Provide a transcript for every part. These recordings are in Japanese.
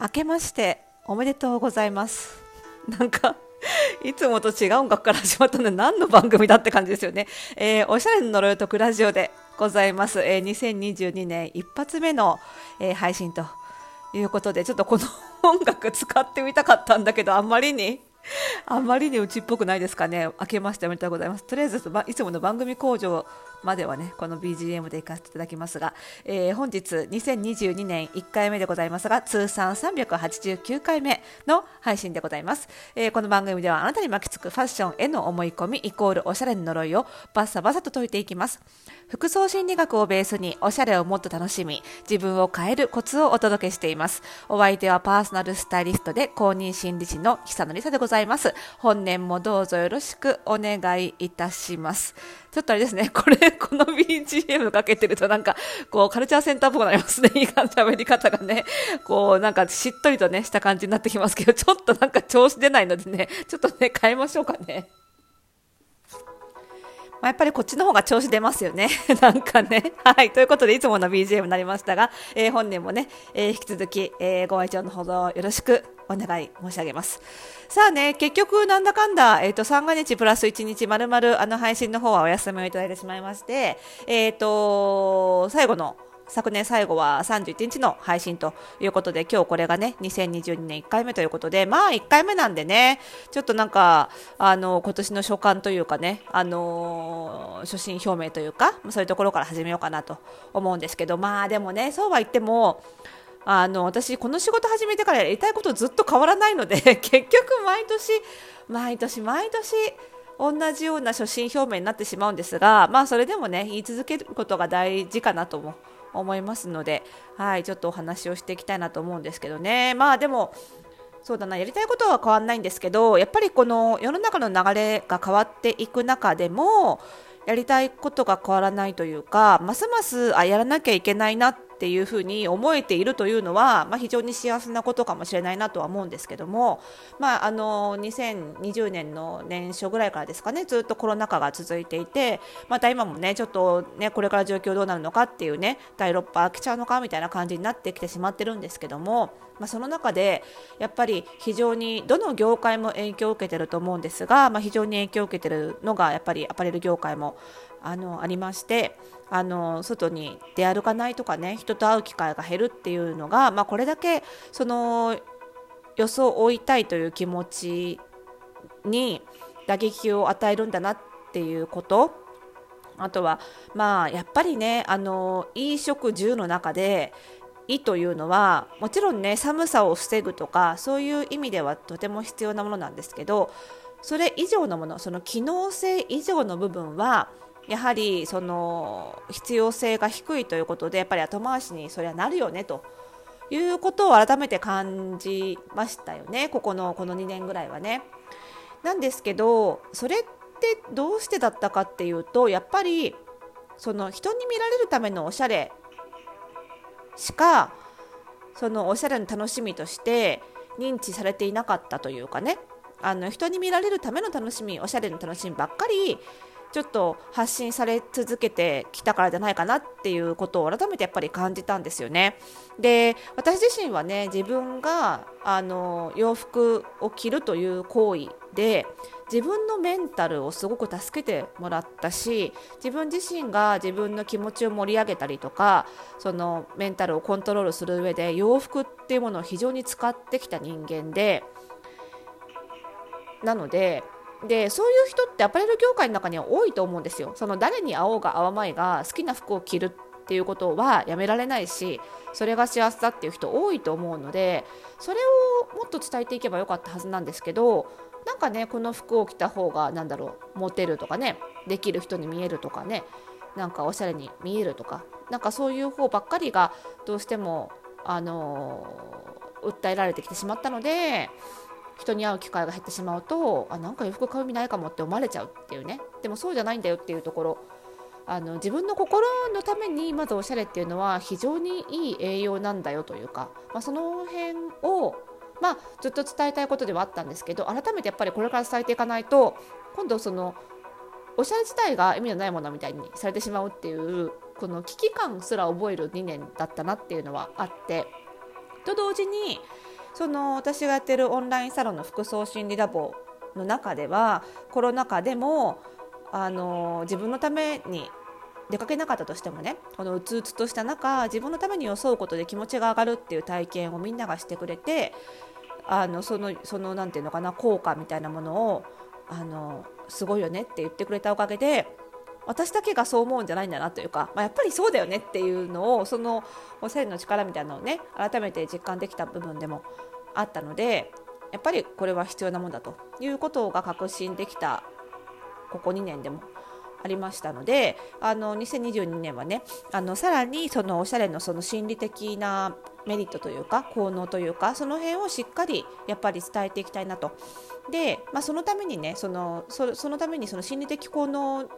明けましておめでとうございますなんかいつもと違う音楽から始まったので何の番組だって感じですよね、えー、おしゃれの呪いとくラジオでございます、えー、2022年一発目の、えー、配信ということでちょっとこの音楽使ってみたかったんだけどあんまりにあんまりにうちっぽくないですかね。明けましておめでとうございます。とりあえず、いつもの番組工場まではね、この BGM で行かせていただきますが、えー、本日2022年1回目でございますが、通算389回目の配信でございます。えー、この番組ではあなたに巻きつくファッションへの思い込みイコールおしゃれの呪いをバッサバサと解いていきます。服装心理学をベースにおしゃれをもっと楽しみ、自分を変えるコツをお届けしています。お相手はパーソナルスタイリストで公認心理師の久野里沙でございます。本年もどうぞよろしくお願いいたします。ちょっとあれですね、これ、この BGM かけてるとなんか、こう、カルチャーセンターっぽくなりますね。いい感じ、喋り方がね。こう、なんか、しっとりとね、した感じになってきますけど、ちょっとなんか調子出ないのでね、ちょっとね、変えましょうかね。まあ、やっぱりこっちの方が調子出ますよね。なんかね。はい。ということで、いつもの BGM になりましたが、えー、本年もね、えー、引き続き、えー、ご愛聴のほどよろしくお願い申し上げます。さあね、結局なんだかんだ、えっ、ー、と、三が日プラス1日まるまるあの配信の方はお休みをいただいてしまいまして、えっ、ー、と、最後の昨年最後は31日の配信ということで、今日これがね、2022年1回目ということで、まあ1回目なんでね、ちょっとなんか、あの、今年の初感というかね、あの初心表明というか、そういうところから始めようかなと思うんですけど、まあでもね、そうは言っても、あの私、この仕事始めてからやりたいことずっと変わらないので 結局、毎年、毎年、毎年同じような初心表明になってしまうんですが、まあ、それでもね言い続けることが大事かなとも思いますので、はい、ちょっとお話をしていきたいなと思うんですけどね。まあでもそうだなやりたいことは変わらないんですけどやっぱりこの世の中の流れが変わっていく中でもやりたいことが変わらないというかますますあやらなきゃいけないなってっていうふうに思えているというのは、まあ、非常に幸せなことかもしれないなとは思うんですけども、まあ、あの2020年の年初ぐらいからですかねずっとコロナ禍が続いていてまた今もねちょっとねこれから状況どうなるのかっていうね第6波来ちゃうのかみたいな感じになってきてしまってるんですけども、まあ、その中でやっぱり非常にどの業界も影響を受けてると思うんですが、まあ、非常に影響を受けてるのがやっぱりアパレル業界もあのありましてあの外に出歩かないとかね人と会う機会が減るっていうのが、まあ、これだけその予想を追いたいという気持ちに打撃を与えるんだなっていうこと。あとはまあやっぱりねあの衣食住の中で衣というのはもちろんね寒さを防ぐとかそういう意味ではとても必要なものなんですけどそれ以上のものその機能性以上の部分はやはりその必要性が低いということでやっぱり後回しにそれはなるよねということを改めて感じましたよねここのこの2年ぐらいはね。なんですけどそれってどうしてだったかっていうとやっぱりその人に見られるためのおしゃれしかそのおしゃれの楽しみとして認知されていなかったというかねあの人に見られるための楽しみおしゃれの楽しみばっかりちょっと発信され続けてきたからじゃないかなっていうことを改めてやっぱり感じたんですよね。で私自身はね自分があの洋服を着るという行為で自分のメンタルをすごく助けてもらったし自分自身が自分の気持ちを盛り上げたりとかそのメンタルをコントロールする上で洋服っていうものを非常に使ってきた人間でなのででそういう人ってアパレル業界の中には多いと思うんですよ。その誰に会おうが会わまいが好きな服を着るっていうことはやめられないしそれが幸せだっていう人多いと思うのでそれをもっと伝えていけばよかったはずなんですけどなんかねこの服を着た方が何だろうモテるとかねできる人に見えるとかねなんかおしゃれに見えるとかなんかそういう方ばっかりがどうしてもあのー、訴えられてきてしまったので人に会う機会が減ってしまうとあなんか洋服買う意味ないかもって思われちゃうっていうね。でもそうじゃないんだよっていうところ。あの自分の心のためにまずおしゃれっていうのは非常にいい栄養なんだよというか、まあ、その辺を、まあ、ずっと伝えたいことではあったんですけど改めてやっぱりこれから伝えていかないと今度そのおしゃれ自体が意味のないものみたいにされてしまうっていうこの危機感すら覚える2年だったなっていうのはあって。と同時にその私がやってるオンラインサロンの服装心理ラボの中ではコロナ禍でもあの自分のために出かけなかったとしてもねこのうつうつとした中自分のために装うことで気持ちが上がるっていう体験をみんながしてくれてあのそのそのなんていうのかな効果みたいなものをあのすごいよねって言ってくれたおかげで私だけがそう思うんじゃないんだなというか、まあ、やっぱりそうだよねっていうのをそのおしゃれの力みたいなのをね改めて実感できた部分でもあったのでやっぱりこれは必要なもんだということが確信できたここ2年でもありましたのであの2022年はねあのさらにそのおしゃれのその心理的なメリットというか効能というかその辺をしっかりやっぱり伝えていきたいなと。で、まあ、そのためにねそのそのためにその心理的効能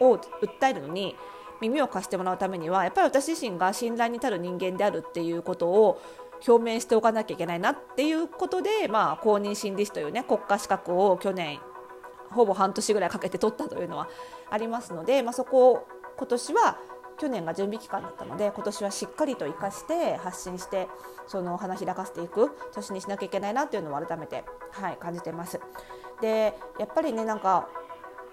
を訴えるのに耳を貸してもらうためにはやっぱり私自身が信頼に足る人間であるっていうことを表明しておかなきゃいけないなっていうことで、まあ、公認心理師というね国家資格を去年ほぼ半年ぐらいかけて取ったというのはありますので、まあ、そこを今年は去年が準備期間だったので今年はしっかりと生かして発信してその花開かせていく年にしなきゃいけないなというのを改めて、はい、感じています。でやっぱりねなんか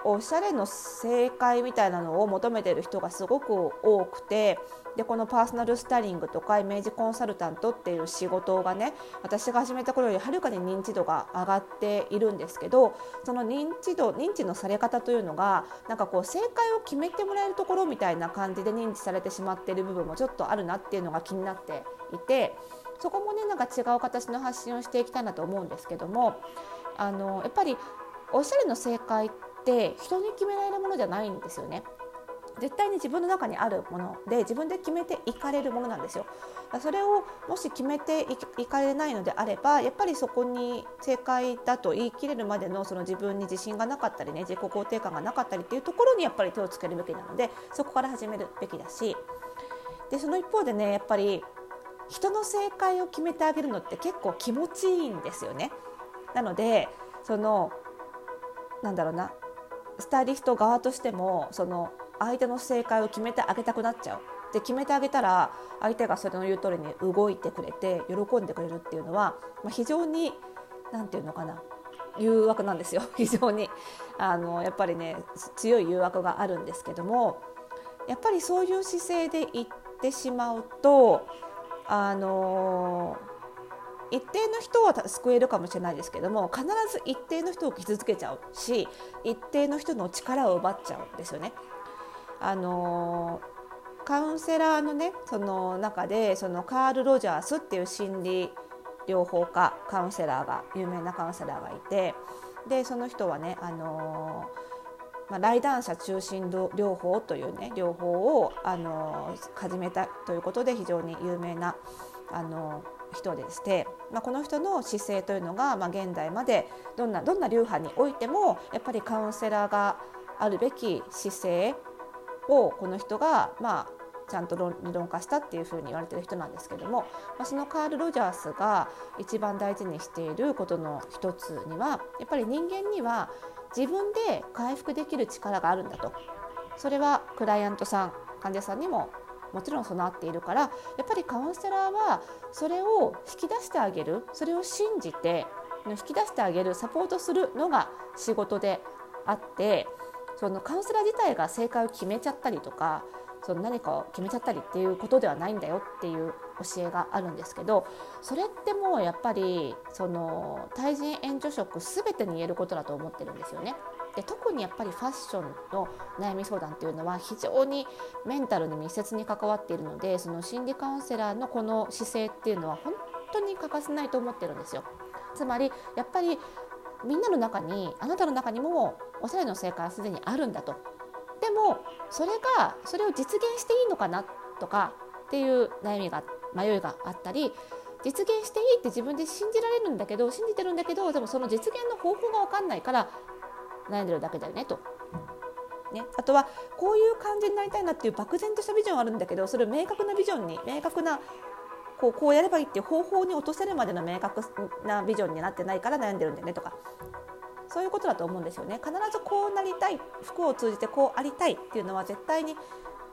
おしゃれの正解みたいなのを求めてる人がすごく多くてでこのパーソナルスタイリングとかイメージコンサルタントっていう仕事がね私が始めた頃よりはるかに認知度が上がっているんですけどその認知度認知のされ方というのがなんかこう正解を決めてもらえるところみたいな感じで認知されてしまっている部分もちょっとあるなっていうのが気になっていてそこもねなんか違う形の発信をしていきたいなと思うんですけどもあのやっぱりおしゃれの正解ってって人に決められるものじゃないんですよね。絶対に自分の中にあるもので自分で決めていかれるものなんですよ。それをもし決めていかれないのであればやっぱりそこに正解だと言い切れるまでのその自分に自信がなかったりね自己肯定感がなかったりっていうところにやっぱり手をつけるべきなのでそこから始めるべきだしでその一方でねやっぱり人の正解を決めてあげるのって結構気持ちいいんですよね。なのでそのなんだろうなスタイリスト側としてもその相手の正解を決めてあげたくなっちゃう。で決めてあげたら相手がそれの言う通りに動いてくれて喜んでくれるっていうのは、まあ、非常に何て言うのかな誘惑なんですよ。非常に。あのやっぱりね強い誘惑があるんですけどもやっぱりそういう姿勢でいってしまうとあのー一定の人は救えるかもしれないですけども必ず一定の人を傷つけちゃうし一定の人の力を奪っちゃうんですよね。あのカウンセラーのねその中でそのカール・ロジャースっていう心理療法家カウンセラーが有名なカウンセラーがいてでその人はねあのまあ、来談者中心療法というね療法をあの始めたということで非常に有名なあの人でして、まあ、この人の姿勢というのが、まあ、現代までどんなどんな流派においてもやっぱりカウンセラーがあるべき姿勢をこの人が、まあ、ちゃんと理論化したっていうふうに言われてる人なんですけども、まあ、そのカール・ロジャースが一番大事にしていることの一つにはやっぱり人間には自分で回復できる力があるんだと。それはクライアントさん患者さんにももちろん備わっているからやっぱりカウンセラーはそれを引き出してあげるそれを信じて引き出してあげるサポートするのが仕事であってそのカウンセラー自体が正解を決めちゃったりとかその何かを決めちゃったりっていうことではないんだよっていう教えがあるんですけどそれってもうやっぱりその対人援助職全てに言えることだと思ってるんですよね。で特にやっぱりファッションの悩み相談っていうのは非常にメンタルに密接に関わっているのでその心理カウンセラーのこの姿勢っていうのは本当に欠かせないと思ってるんですよ。つまりやっぱりみんなの中にあなたの中にもおしゃれの正解はすでにあるんだと。でもそれがそれを実現していいのかなとかっていう悩みが迷いがあったり実現していいって自分で信じられるんだけど信じてるんだけどでもその実現の方法が分かんないから悩んでるだけだよねと。ね、あとはこういう感じになりたいなっていう漠然としたビジョンあるんだけどそれを明確なビジョンに明確なこうこうやればいいっていう方法に落とせるまでの明確なビジョンになってないから悩んでるんだよねとか。そういうことだと思うんですよね。必ずこうなりたい服を通じてこうありたいっていうのは絶対に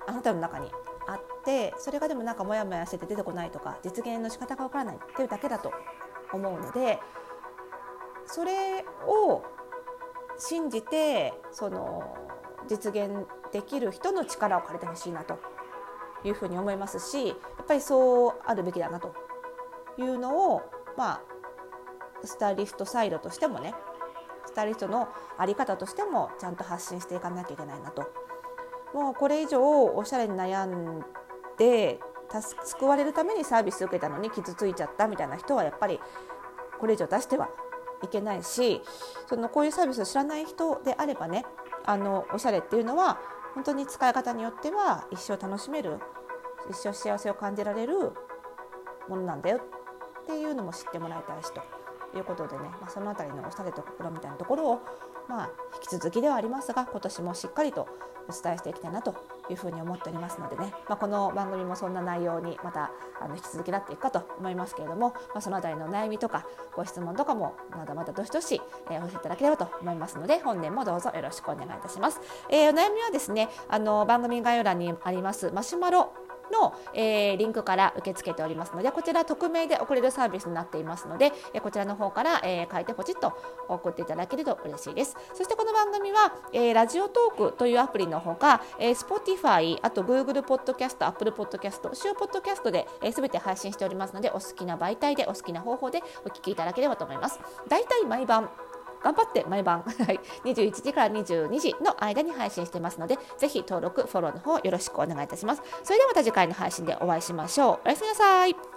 あなたの中にあってそれがでもなんかモヤモヤしてて出てこないとか実現の仕方がわからないっていうだけだと思うのでそれを信じてその実現できる人の力を借りてほしいなというふうに思いますしやっぱりそうあるべきだなというのをまあスタイリストサイドとしてもねスタイリストの在り方としてもちゃんと発信していかなきゃいけないなと。もうこれ以上おしゃれに悩んで救われるためにサービス受けたのに傷ついちゃったみたいな人はやっぱりこれ以上出してはいけないしそのこういうサービスを知らない人であればねあのおしゃれっていうのは本当に使い方によっては一生楽しめる一生幸せを感じられるものなんだよっていうのも知ってもらいたいしということでね、まあ、その辺りのおしゃれと心みたいなところを、まあ、引き続きではありますが今年もしっかりとお伝えしていきたいなというふうに思っておりますのでね、まあ、この番組もそんな内容にまたあの引き続きなっていくかと思いますけれども、まあ、その辺りの悩みとかご質問とかもまだまだどしどし、えー、お寄せいただければと思いますので本年もどうぞよろしくお願いいたします。えー、お悩みはですねあの番組概要欄にありますマシュマロの、えー、リンクから受け付けておりますのでこちら匿名で送れるサービスになっていますので、えー、こちらの方から、えー、書いてポチッと送っていただけると嬉しいです。そしてこの番組は、えー、ラジオトークというアプリのほか、えー、Spotify あと Google ポッドキャスト Apple ポッドキャスト主要ポッドキャストで、えー、全て配信しておりますのでお好きな媒体でお好きな方法でお聞きいただければと思います。大体毎晩頑張って毎晩、はい、21時から22時の間に配信してますので、ぜひ登録、フォローの方よろしくお願いいたします。それではまた次回の配信でお会いしましょう。おやすみなさい。